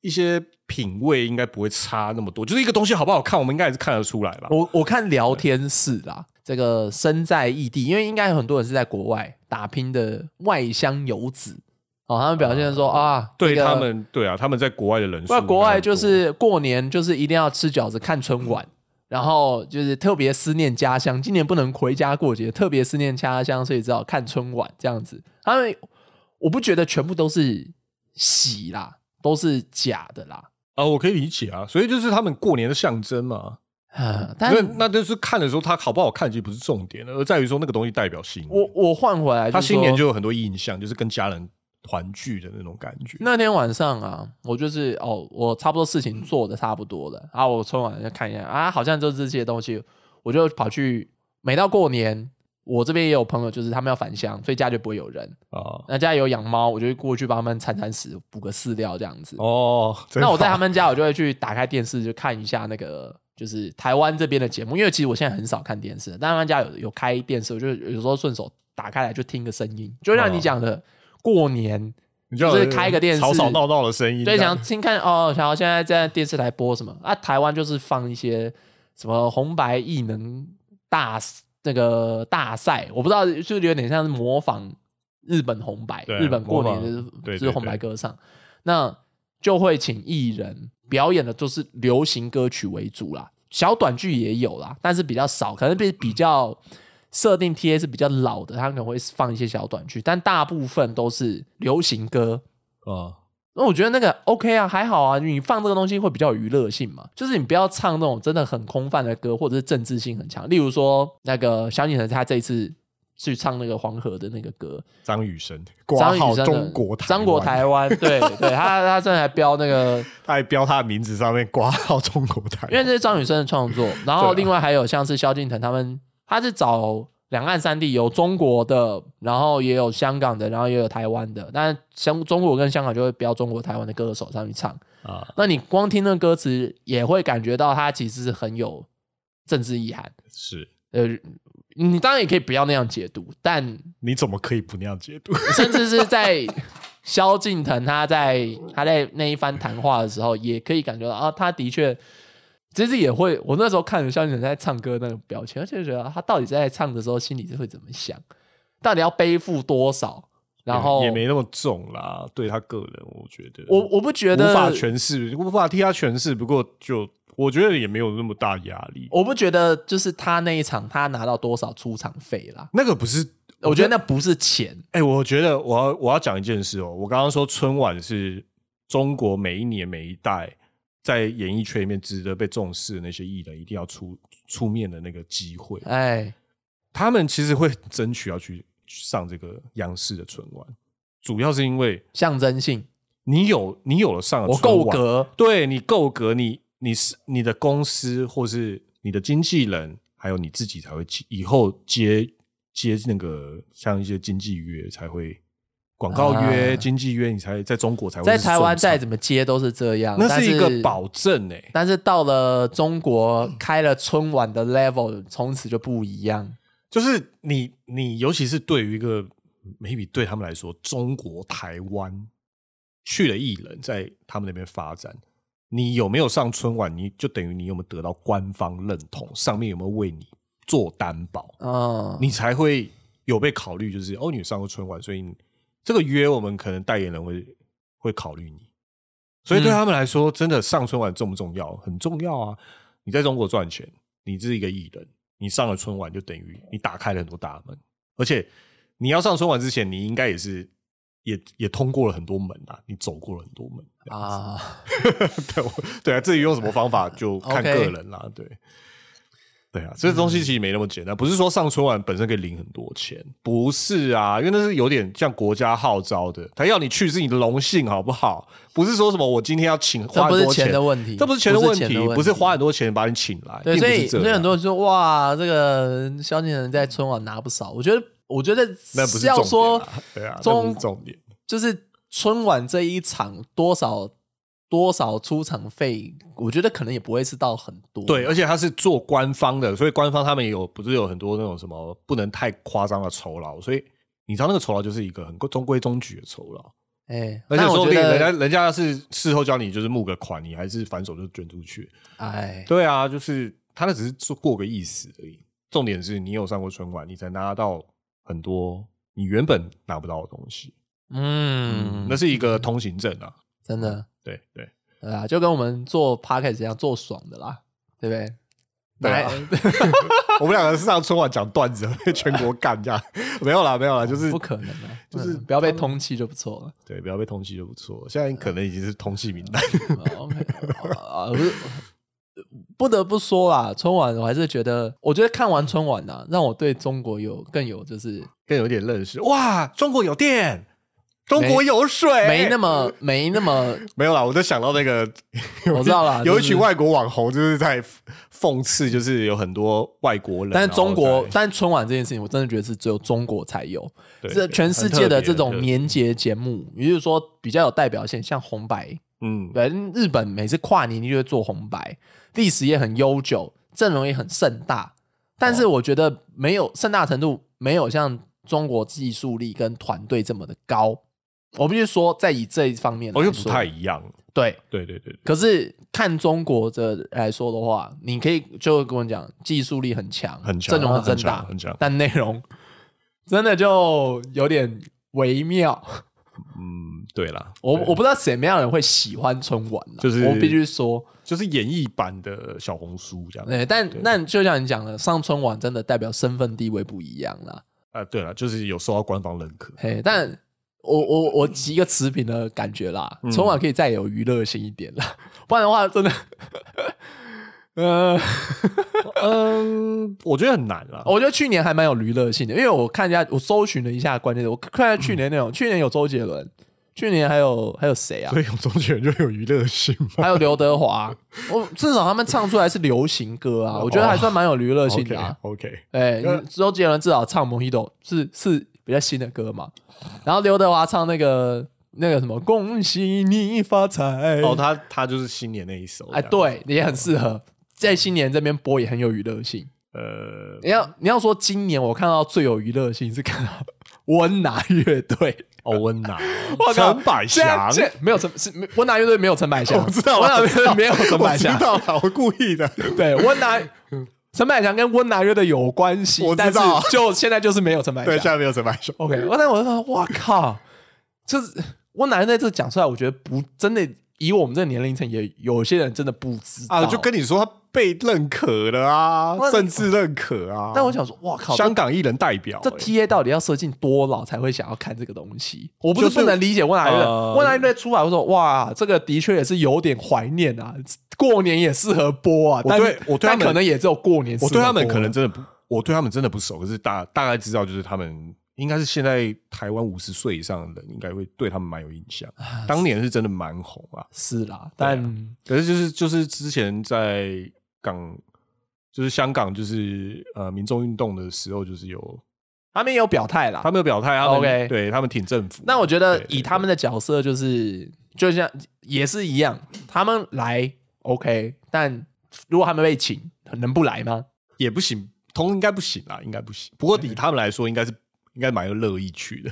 [SPEAKER 3] 一些品味应该不会差那么多。就是一个东西好不好看，我们应该也是看得出来吧？
[SPEAKER 2] 我我看聊天室啦，这个身在异地，因为应该有很多人是在国外打拼的外乡游子哦，他们表现说啊，
[SPEAKER 3] 对他们对啊，他们在国外的人，
[SPEAKER 2] 在国外就是过年就是一定要吃饺子看春晚。然后就是特别思念家乡，今年不能回家过节，特别思念家乡，所以只好看春晚这样子。他们我不觉得全部都是喜啦，都是假的啦。
[SPEAKER 3] 啊，我可以理解啊，所以就是他们过年的象征嘛。
[SPEAKER 2] 啊，
[SPEAKER 3] 但那就是看的时候，它好不好看其实不是重点，而在于说那个东西代表性。
[SPEAKER 2] 我我换回来，
[SPEAKER 3] 他新年就有很多印象，就是跟家人。团聚的那种感觉。
[SPEAKER 2] 那天晚上啊，我就是哦，我差不多事情做的差不多了，然后我春晚就看一下啊，好像就这些东西，我就跑去。每到过年，我这边也有朋友，就是他们要返乡，所以家里就不会有人。
[SPEAKER 3] 啊，
[SPEAKER 2] 那家里有养猫，我就会过去帮他们铲铲屎、补个饲料这样子。
[SPEAKER 3] 哦，
[SPEAKER 2] 那我在他们家，我就会去打开电视，就看一下那个就是台湾这边的节目，因为其实我现在很少看电视，但他们家有有开电视，我就有时候顺手打开来就听个声音，就像你讲的，过年
[SPEAKER 3] 你
[SPEAKER 2] 就是开个电视
[SPEAKER 3] 吵吵闹闹的声音，
[SPEAKER 2] 对想听看哦，然后现在在电视台播什么啊？台湾就是放一些什么红白艺能大那个大赛，我不知道，就有点像是模仿日本红白，日本过年的就是红白歌唱，那就会请艺人表演的就是流行歌曲为主啦，小短剧也有啦，但是比较少，可能比比较设定 TA 是比较老的，他可能会放一些小短剧，但大部分都是流行歌。
[SPEAKER 3] 啊，
[SPEAKER 2] 那我觉得那个 OK 啊，还好啊，你放这个东西会比较有娱乐性嘛，就是你不要唱那种真的很空泛的歌，或者是政治性很强。例如说那个萧敬腾，他这一次去唱那个黄河的那个歌，
[SPEAKER 3] 张雨生
[SPEAKER 2] 张
[SPEAKER 3] 挂号
[SPEAKER 2] 雨生的
[SPEAKER 3] 中国台
[SPEAKER 2] 张国
[SPEAKER 3] 湾
[SPEAKER 2] 台湾，对 对，他他真的还标那个，
[SPEAKER 3] 他还标他的名字上面挂号中国台，
[SPEAKER 2] 因为这是张雨生的创作，然后另外还有像是萧敬腾他们，他是找。两岸三地有中国的，然后也有香港的，然后也有台湾的。但香中国跟香港就会标中国台湾的歌手上去唱，
[SPEAKER 3] 啊，
[SPEAKER 2] 那你光听那歌词，也会感觉到他其实是很有政治意涵。
[SPEAKER 3] 是
[SPEAKER 2] 呃，你当然也可以不要那样解读，但
[SPEAKER 3] 你怎么可以不那样解读？
[SPEAKER 2] 甚至是在萧敬腾他在他在那一番谈话的时候，也可以感觉到啊，他的确其实也会。我那时候看着萧敬腾在唱歌那个表情，而且觉得他到底在唱的时候心里是会怎么想，到底要背负多少，然后
[SPEAKER 3] 也没那么重啦，对他个人，我觉得
[SPEAKER 2] 我我不觉得
[SPEAKER 3] 无法诠释，无法替他诠释。不过就我觉得也没有那么大压力。
[SPEAKER 2] 我不觉得就是他那一场他拿到多少出场费啦。
[SPEAKER 3] 那个不是，
[SPEAKER 2] 我觉得那不是钱，
[SPEAKER 3] 哎、我觉得我要我要讲一件事哦。我刚刚说春晚是中国每一年每一代在演艺圈里面值得被重视的那些艺人一定要出出面的那个机会，
[SPEAKER 2] 哎，
[SPEAKER 3] 他们其实会争取要去上这个央视的春晚，主要是因为
[SPEAKER 2] 象征性，
[SPEAKER 3] 你有你有了上了
[SPEAKER 2] 我
[SPEAKER 3] 春晚
[SPEAKER 2] 够格，
[SPEAKER 3] 对你够格，你你是你的公司或是你的经纪人，还有你自己才会起以后接接那个像一些经纪约才会广告约、
[SPEAKER 2] 啊。
[SPEAKER 3] 经纪约，你才在中国才会是
[SPEAKER 2] 在台湾
[SPEAKER 3] 顺畅
[SPEAKER 2] 再怎么接都是这样，
[SPEAKER 3] 那
[SPEAKER 2] 但
[SPEAKER 3] 是一个保证哎、
[SPEAKER 2] 但是到了中国开了春晚的 level，从此就不一样。
[SPEAKER 3] 就是你你尤其是对于一个 maybe 对他们来说，中国台湾去了艺人在他们那边发展，你有没有上春晚，你就等于你有没有得到官方认同，上面有没有为你做担保，
[SPEAKER 2] 嗯，
[SPEAKER 3] 你才会有被考虑，就是哦，你有上过春晚，所以你这个约我们可能代言人会会考虑你，所以对
[SPEAKER 2] 嗯
[SPEAKER 3] 他们来说，真的上春晚重不重要？很重要啊！你在中国赚钱，你是一个艺人，你上了春晚就等于你打开了很多大门，而且你要上春晚之前，你应该也是也也通过了很多门啊，你走过了很多门啊。
[SPEAKER 2] 啊，
[SPEAKER 3] 对对啊，至于用什么方法就看个人啦。对，对啊，这东西其实没那么简单，不是说上春晚本身可以领很多钱，不是啊，因为那是有点像国家号召的，他要你去是你的荣幸，好不好？不是说什么我今天要请
[SPEAKER 2] 这不是
[SPEAKER 3] 花很多
[SPEAKER 2] 钱的问题，
[SPEAKER 3] 这不是钱的问题，
[SPEAKER 2] 不是
[SPEAKER 3] 花很多钱把你请来，
[SPEAKER 2] 对，所以所以很多人说哇，这个萧敬腾在春晚拿不少，我觉得我觉得
[SPEAKER 3] 那不是重
[SPEAKER 2] 要说
[SPEAKER 3] 对啊，那
[SPEAKER 2] 中
[SPEAKER 3] 重点。
[SPEAKER 2] 就是春晚这一场多少多少出场费，我觉得可能也不会是到很多。
[SPEAKER 3] 对，而且他是做官方的，所以官方他们也有不是有很多那种什么不能太夸张的酬劳，所以你知道那个酬劳就是一个很中规中矩的酬劳。
[SPEAKER 2] 哎，
[SPEAKER 3] 而且说不定人家，人家是事后叫你就是募个款，你还是反手就捐出去。
[SPEAKER 2] 哎，
[SPEAKER 3] 对啊，就是他那只是做过个意思而已。重点是你有上过春晚，你才拿到很多你原本拿不到的东西。
[SPEAKER 2] 嗯，
[SPEAKER 3] 那是一个通行证啊。
[SPEAKER 2] 真的，
[SPEAKER 3] 对对，
[SPEAKER 2] 对啊，就跟我们做 podcast 一样，做爽的啦，对不对？来
[SPEAKER 3] 我们两个是上春晚讲段子，被全国干这样。没有啦，没有啦，就是
[SPEAKER 2] 不可能的，
[SPEAKER 3] 就是
[SPEAKER 2] 嗯不要被通缉就不错了。
[SPEAKER 3] 对，不要被通缉就不错。现在可能已经是通缉名单。
[SPEAKER 2] 啊，不是不得不说啦，春晚我还是觉得，我觉得看完春晚呢，让我对中国有更有就是
[SPEAKER 3] 更有点认识。哇，中国有电，中国有水，
[SPEAKER 2] 没那么没那么，
[SPEAKER 3] 没 有啦，我就想到那个，
[SPEAKER 2] 我知道啦
[SPEAKER 3] 有一群外国网红就是在讽刺，就是有很多外国人，
[SPEAKER 2] 但是中国但春晚这件事情，我真的觉得是只有中国才有。这全世界的这种年节节目，也就是说比较有代表性，像红白，
[SPEAKER 3] 嗯，
[SPEAKER 2] 对，日本每次跨年就会做红白，历史也很悠久，阵容也很盛大，但
[SPEAKER 3] 哦
[SPEAKER 2] 是我觉得没有盛大程度没有像中国技术力跟团队这么的高。我必须说，在以这一方面
[SPEAKER 3] 我，就哦不太一样。
[SPEAKER 2] 对。
[SPEAKER 3] 对对对，对
[SPEAKER 2] 可是看中国的来说的话，你可以就跟我讲，技术力很强，
[SPEAKER 3] 很强
[SPEAKER 2] 阵容很
[SPEAKER 3] 强很强
[SPEAKER 2] 但内容 真的就有点微妙。
[SPEAKER 3] 嗯，对啦，
[SPEAKER 2] 我我不知道什么样的人会喜欢春晚啦
[SPEAKER 3] 就是
[SPEAKER 2] 我必须说，
[SPEAKER 3] 就是演绎版的小红书这样。
[SPEAKER 2] 对，但那就像你讲的，上春晚真的代表身份地位不一样啦。
[SPEAKER 3] 啊，对了，就是有受到官方认可。
[SPEAKER 2] 嘿，但我我我提一个持平的感觉啦，
[SPEAKER 3] 嗯
[SPEAKER 2] 春晚可以再有娱乐性一点啦，不然的话真的，呃，
[SPEAKER 3] 嗯，我觉得很难啦。
[SPEAKER 2] 我觉得去年还蛮有娱乐性的，因为我看一下，我搜寻了一下关键词，我看一下去年内容，去年有周杰伦，去年还有还有谁啊？
[SPEAKER 3] 所以有中学就有娱乐性嘛。
[SPEAKER 2] 还有刘德华，我至少他们唱出来是流行歌啊，我觉得还算蛮有娱乐性的啊。
[SPEAKER 3] OK
[SPEAKER 2] 你周杰伦至少唱《Mojito》是是比较新的歌嘛，然后刘德华唱那个那个什么“恭喜你发财”，
[SPEAKER 3] 哦，他他就是新年那一首。
[SPEAKER 2] 哎，，对，也很适合。在新年这边播，也很有娱乐性。
[SPEAKER 3] 呃，
[SPEAKER 2] 你要你要说今年我看到最有娱乐性是看到 温拿乐队，
[SPEAKER 3] 哦，温拿、
[SPEAKER 2] 我靠，
[SPEAKER 3] 陈百祥，
[SPEAKER 2] 没有陈是没温拿乐队没有陈百祥，
[SPEAKER 3] 我知道
[SPEAKER 2] 温拿
[SPEAKER 3] 了，
[SPEAKER 2] 乐队没有陈百
[SPEAKER 3] 我
[SPEAKER 2] 祥
[SPEAKER 3] 知，道了，我故意的。
[SPEAKER 2] 对温拿陈百强跟温拿乐队有关系，
[SPEAKER 3] 我知
[SPEAKER 2] 但是
[SPEAKER 3] 道
[SPEAKER 2] 就现在就是没有陈百
[SPEAKER 3] 强
[SPEAKER 2] 对，
[SPEAKER 3] 现。在没有陈百强。
[SPEAKER 2] OK，我但我就说，哇靠，就是温拿乐队这讲出来，我觉得不真的，以我们这个年龄层，也有些人真的不知道
[SPEAKER 3] 啊，就跟你说，他被认可了啊
[SPEAKER 2] 我，
[SPEAKER 3] 政治认可啊。
[SPEAKER 2] 但我想说，哇靠，
[SPEAKER 3] 香港艺人代表
[SPEAKER 2] 这
[SPEAKER 3] 欸
[SPEAKER 2] TA 到底要设进多老才会想要看这个东西？我不是不能理解温拿乐队，
[SPEAKER 3] 呃
[SPEAKER 2] 温拿乐队出来，我说哇，这个的确也是有点怀念啊，过年也适合播啊。但
[SPEAKER 3] 我对我对他们
[SPEAKER 2] 可能也只有过年。
[SPEAKER 3] 我对他们可能真的不，我对他们真的不熟，可是大大概知道，就是他们应该是现在台湾五十岁以上的人，应该会对他们蛮有印象。当年是真的蛮红啊，
[SPEAKER 2] 是啦，但
[SPEAKER 3] 可是就是就是之前在港，就是香港，就是呃民众运动的时候，就是有
[SPEAKER 2] 他们也有表态啦
[SPEAKER 3] 他。们有表态，他们
[SPEAKER 2] OK
[SPEAKER 3] 对他们挺政府。
[SPEAKER 2] 那我觉得以他们的角色，就是就像也是一样，他们来 OK，但如果他们被请，能不来吗？
[SPEAKER 3] 也不行，通应该不行啦，应该不行。不过以他们来说，应该是应该蛮乐意去的，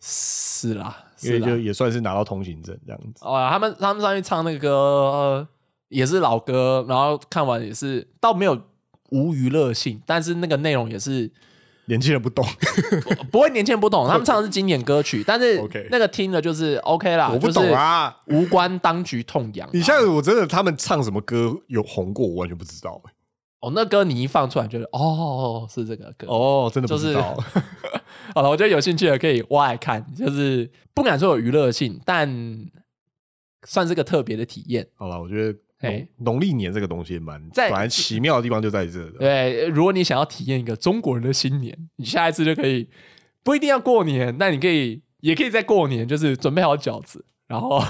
[SPEAKER 2] 是啦，
[SPEAKER 3] 因为就也算是拿到通行证这样子。
[SPEAKER 2] 哦，他们他们上去唱那个歌、呃也是老歌，然后看完也是倒没有无娱乐性，但是那个内容也是
[SPEAKER 3] 年轻人不懂，
[SPEAKER 2] 不会年轻人不懂，他们唱的是经典歌曲，但是那个听了就是 OK 啦，
[SPEAKER 3] 我不懂啊。
[SPEAKER 2] 就是无关当局痛痒啊。
[SPEAKER 3] 你像我真的他们唱什么歌有红过，我完全不知道、欸。
[SPEAKER 2] 哦，那歌你一放出来，觉得哦是这个歌
[SPEAKER 3] 哦，真的不
[SPEAKER 2] 就是
[SPEAKER 3] 知道。
[SPEAKER 2] 好了，我觉得有兴趣的可以挖来看，就是不敢说有娱乐性，但算是个特别的体验。
[SPEAKER 3] 好了，我觉得
[SPEAKER 2] 嘿
[SPEAKER 3] 农农历年这个东西蛮
[SPEAKER 2] 在
[SPEAKER 3] 本来奇妙的地方就在这的。
[SPEAKER 2] 对，如果你想要体验一个中国人的新年，你下一次就可以不一定要过年，那你可以也可以在过年，就是准备好饺子，然后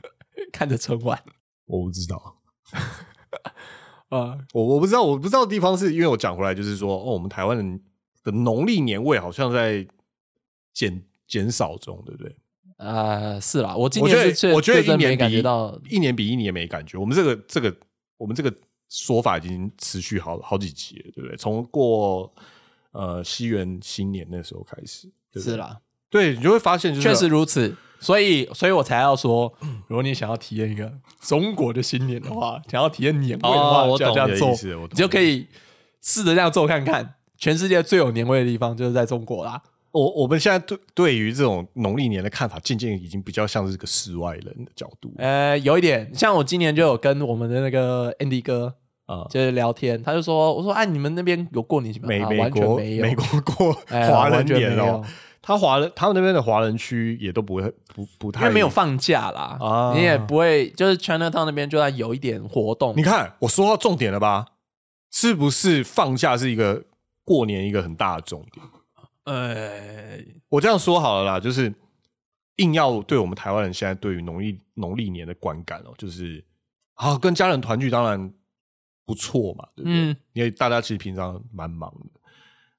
[SPEAKER 2] 看着春晚。
[SPEAKER 3] 我不知道，
[SPEAKER 2] 呃，
[SPEAKER 3] 我我不知道，我不知道的地方是因为我讲回来就是说，哦，我们台湾人的农历年味好像在减减少中，对不对？
[SPEAKER 2] 呃，是啦，我今
[SPEAKER 3] 我觉得
[SPEAKER 2] 年是
[SPEAKER 3] 我觉得一年感
[SPEAKER 2] 觉到，
[SPEAKER 3] 一年比一年没感觉。我们这个这个我们这个说法已经持续好好几集了，对不对？从过呃西元新年那时候开始，对对
[SPEAKER 2] 是，啦，
[SPEAKER 3] 对你就会发现就是
[SPEAKER 2] 确实如此。所以，所以我才要说，如果你想要体验一个中国的新年的话，想要体验年味的话，
[SPEAKER 3] 哦我
[SPEAKER 2] 就要这样做
[SPEAKER 3] 你
[SPEAKER 2] 就可以试着这样做看看。全世界最有年味的地方就是在中国啦。
[SPEAKER 3] 我我们现在对对于这种农历年的看法，渐渐已经比较像是个世外人的角度
[SPEAKER 2] 呃，有一点，像我今年就有跟我们的那个 Andy 哥
[SPEAKER 3] 啊。
[SPEAKER 2] 就是聊天，他就说，我说，哎、你们那边有过年吗？
[SPEAKER 3] 美美国
[SPEAKER 2] 没有，
[SPEAKER 3] 美国过
[SPEAKER 2] 哎
[SPEAKER 3] 华人年哦，他华人他们那边的华人区也都不会不不太
[SPEAKER 2] 因
[SPEAKER 3] 太
[SPEAKER 2] 为没有放假啦，
[SPEAKER 3] 啊
[SPEAKER 2] 你也不会，就是 Chinatown 那边就算有一点活动，
[SPEAKER 3] 你看，我说到重点了吧？是不是放假是一个过年一个很大的重点？
[SPEAKER 2] 呃，
[SPEAKER 3] 我这样说好了啦，就是硬要对我们台湾人现在对于农历农历年的观感哦，就是啊，跟家人团聚当然不错嘛，对不对？
[SPEAKER 2] 嗯
[SPEAKER 3] 因为大家其实平常蛮忙的，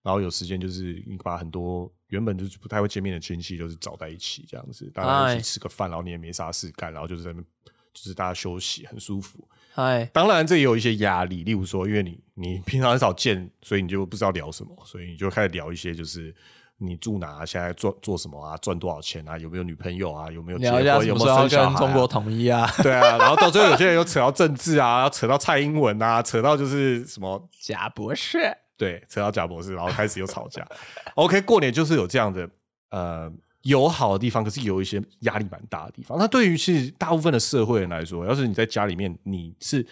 [SPEAKER 3] 然后有时间就是你把很多原本就是不太会见面的亲戚，就是找在一起这样子，大家一
[SPEAKER 2] 哎
[SPEAKER 3] 起吃个饭，然后你也没啥事干，然后就是在那边就是大家休息，很舒服。
[SPEAKER 2] 嗨，
[SPEAKER 3] 当然，这也有一些压力，例如说，因为你你平常很少见，所以你就不知道聊什么，所以你就开始聊一些就是你住哪，现在做做什么啊，赚多少钱啊，有没有女朋友啊，有没有结婚，有没有生小孩、啊？
[SPEAKER 2] 跟中国统一啊？
[SPEAKER 3] 对啊，然后到最后有些人又扯到政治啊，扯到蔡英文啊，扯到就是什么
[SPEAKER 2] 贾博士，
[SPEAKER 3] 对，扯到贾博士，然后开始又吵架。OK，过年就是有这样的呃友好的地方，可是有一些压力蛮大的地方。那对于其实大部分的社会人来说，要是你在家里面，你是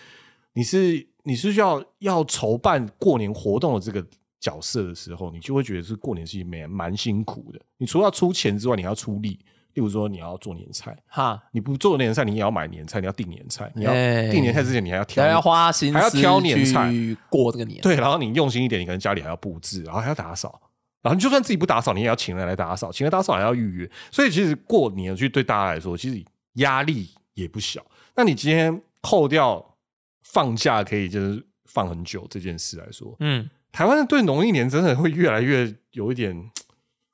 [SPEAKER 3] 你是你是要要筹办过年活动的这个角色的时候，你就会觉得是过年是蛮蛮辛苦的。你除了要出钱之外，你还要出力。例如说，你要做年菜，
[SPEAKER 2] 哈，
[SPEAKER 3] 你不做年菜，你也要买年菜，你要订年菜，你要
[SPEAKER 2] 哎
[SPEAKER 3] 订年菜之前，你还要挑
[SPEAKER 2] 还要花心思
[SPEAKER 3] 还要挑年菜
[SPEAKER 2] 去过这个年。
[SPEAKER 3] 对，然后你用心一点，你可能家里还要布置，然后还要打扫，然后你就算自己不打扫，你也要请人来打扫，请人打扫还要预约，所以其实过年去对大家来说，其实压力也不小。那你今天扣掉放假可以就是放很久这件事来说，
[SPEAKER 2] 嗯，
[SPEAKER 3] 台湾人对农历年真的会越来越有一点，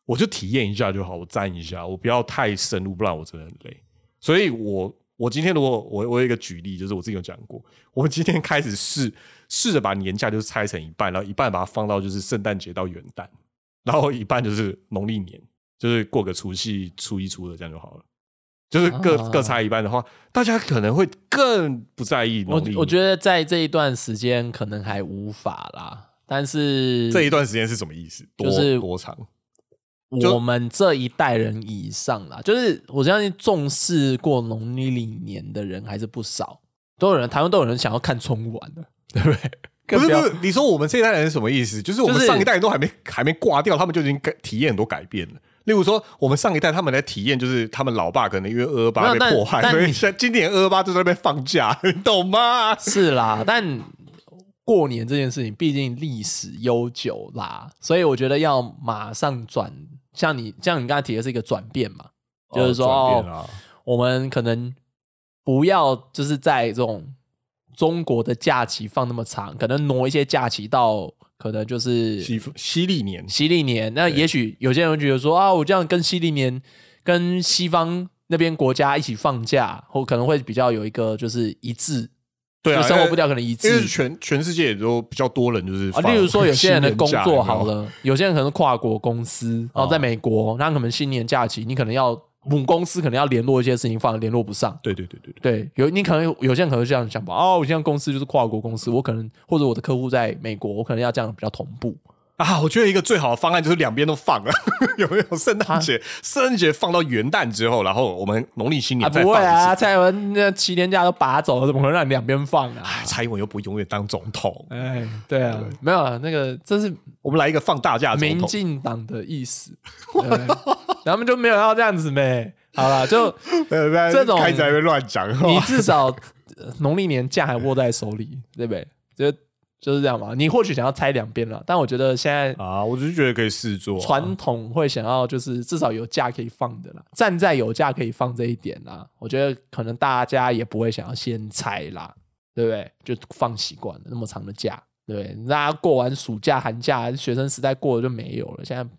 [SPEAKER 3] 我就体验一下就好，我沾一下，我不要太深入，不然我真的很累。所以我我今天如果我我有一个举例，就是我自己有讲过，我今天开始试试着把年假就是拆成一半，然后一半把它放到就是圣诞节到元旦，然后一半就是农历年，就是过个除夕、初一、初二这样就好了。就是各、
[SPEAKER 2] 啊
[SPEAKER 3] 各差一半的话，大家可能会更不在意
[SPEAKER 2] 我
[SPEAKER 3] 农历年。
[SPEAKER 2] 我觉得在这一段时间可能还无法啦，但是
[SPEAKER 3] 这一段时间是什么意思？多
[SPEAKER 2] 就是
[SPEAKER 3] 多长？
[SPEAKER 2] 我们这一代人以上啦，就是我相信重视过农历年的人还是不少，都有人台湾都有人想要看春晚的，对不对？更要
[SPEAKER 3] 不是不是，你说我们这一代人是什么意思？就是我们上一代人都还没还没挂掉，他们就已经改体验很多改变了。例如说，我们上一代他们来体验，就是他们老爸可能因为二二八被迫害，所以像今年二二八就在那边放假，你懂吗？
[SPEAKER 2] 是啦，但过年这件事情毕竟历史悠久啦，所以我觉得要马上转，像你像你刚才提的是一个转变嘛，就是说、我们可能不要就是在这种中国的假期放那么长，可能挪一些假期到可能就是
[SPEAKER 3] 西西历年。
[SPEAKER 2] 西历年。那也许有些人会觉得说啊，我这样跟西历年跟西方那边国家一起放假，或可能会比较有一个就是一致，
[SPEAKER 3] 对啊，
[SPEAKER 2] 生活步调可能一致。
[SPEAKER 3] 因为全全世界也都比较多人就是
[SPEAKER 2] 啊，例如说 有些人的工作好，了，有些人可能是跨国公司，然后在美国，那可能新年假期你可能要母公司可能要联络一些事情，反而联络不上。
[SPEAKER 3] 对对对对对，
[SPEAKER 2] 对，有你可能有有些人可能这样想吧哦，我现在公司就是跨国公司，我可能或者我的客户在美国，我可能要这样比较同步。
[SPEAKER 3] 啊，我觉得一个最好的方案就是两边都放了，有没有？圣诞节，圣诞节放到元旦之后，然后我们农历新
[SPEAKER 2] 啊，
[SPEAKER 3] 年再放一
[SPEAKER 2] 不会啊，蔡英文那七天假都拔走了，怎么可能让你两边放啊？
[SPEAKER 3] 蔡英文又不会永远当总统，
[SPEAKER 2] 哎，对啊，没有啊，那个这是
[SPEAKER 3] 我们来一个放大假
[SPEAKER 2] 民
[SPEAKER 3] 统。
[SPEAKER 2] 进党的意思，对他们就没有要这样子呗。好了，就 这
[SPEAKER 3] 这
[SPEAKER 2] 种
[SPEAKER 3] 开始还会乱讲，
[SPEAKER 2] 你至少呃农历年假还握在手里，对不对？就就是这样嘛。你或许想要拆两边了，但我觉得现在
[SPEAKER 3] 啊，我只是觉得可以试做啊
[SPEAKER 2] 传统会想要就是至少有假可以放的啦，站在有假可以放这一点啦，我觉得可能大家也不会想要先拆啦，对不对？就放习惯了那么长的假，对？大家过完暑假、寒假，学生时代过了就没有了，现在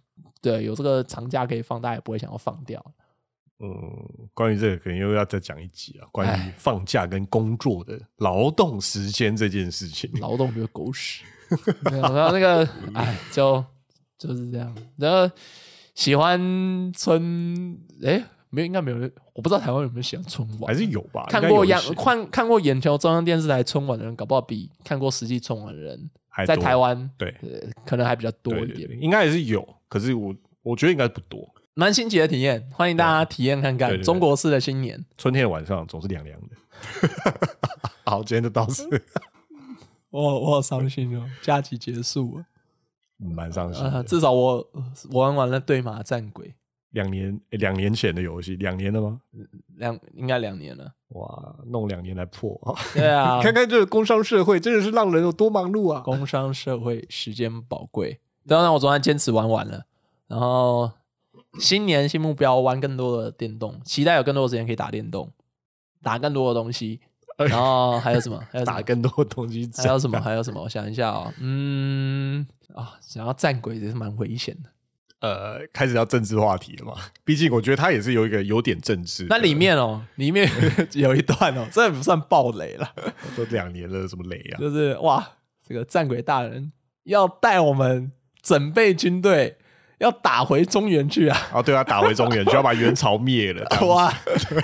[SPEAKER 2] 对有这个长假可以放，大家也不会想要放掉。
[SPEAKER 3] 嗯，关于这个可能又要再讲一集啊，关于
[SPEAKER 2] 哎
[SPEAKER 3] 放假跟工作的劳动时间这件事情。
[SPEAKER 2] 劳动就是狗屎。没有然后那个，哎，就就是这样。然后喜欢春，哎，没有，应该没有人，我不知道台湾有没有喜欢春晚，
[SPEAKER 3] 还是有吧？
[SPEAKER 2] 看过央看看过眼球中央电视台春晚的人，搞不好比看过实际春晚的人在台湾
[SPEAKER 3] 对
[SPEAKER 2] 呃可能还比较多一点。
[SPEAKER 3] 应该也是有，可是我我觉得应该不多。
[SPEAKER 2] 蛮新奇的体验，欢迎大家体验看看
[SPEAKER 3] 对对对
[SPEAKER 2] 中国式的新年。
[SPEAKER 3] 春天的晚上总是凉凉的。好，今天就到此，
[SPEAKER 2] 我我好伤心哦，假期结束了，
[SPEAKER 3] 蛮伤心。
[SPEAKER 2] 至少我我玩完了对马战鬼，
[SPEAKER 3] 两年诶两年前的游戏，两年了吗？
[SPEAKER 2] 两应该两年了。
[SPEAKER 3] 哇，弄两年来破啊！
[SPEAKER 2] 对啊，
[SPEAKER 3] 看看这个工商社会，真的是让人有多忙碌啊！
[SPEAKER 2] 工商社会时间宝贵。当然，我昨天坚持玩完了，然后新年新目标，玩更多的电动，期待有更多的时间可以打电动，打更多的东西。然后还有什么？还有
[SPEAKER 3] 打更多东西，
[SPEAKER 2] 还有什么？还有什么？我想一下哦，嗯啊，想要战鬼也是蛮危险的。
[SPEAKER 3] 呃，开始要政治话题了嘛？毕竟我觉得他也是有一个有点政治。
[SPEAKER 2] 那里面哦，里面 有一段哦，这不算暴雷了，
[SPEAKER 3] 都两年了，什么雷啊？
[SPEAKER 2] 就是哇，这个战鬼大人要带我们准备军队。要打回中原去啊！
[SPEAKER 3] 啊，对啊，打回中原就要把元朝灭了。
[SPEAKER 2] 哇，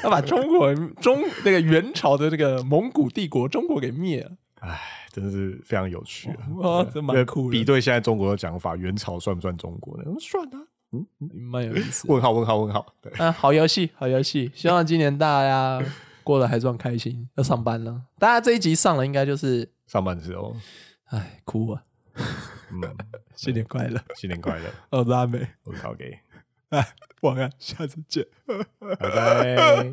[SPEAKER 2] 要把中国中那个元朝的那个蒙古帝国中国给灭了。
[SPEAKER 3] 哎，真的是非常有趣
[SPEAKER 2] 啊！这蛮酷的。
[SPEAKER 3] 比对现在中国的讲法，元朝算不算中国呢？算啊，
[SPEAKER 2] 嗯，蛮有意思。
[SPEAKER 3] 问号问号问号。对，
[SPEAKER 2] 啊，好游戏，好游戏。希望今年大家过得还算开心。要上班了，大家这一集上了，应该就是
[SPEAKER 3] 上班的时候。
[SPEAKER 2] 哎，哭啊！嗯，新年快乐，
[SPEAKER 3] 新年快乐！
[SPEAKER 2] 我 是阿美，
[SPEAKER 3] 我是陶给，
[SPEAKER 2] 哎，晚安，下次见，
[SPEAKER 3] 拜拜。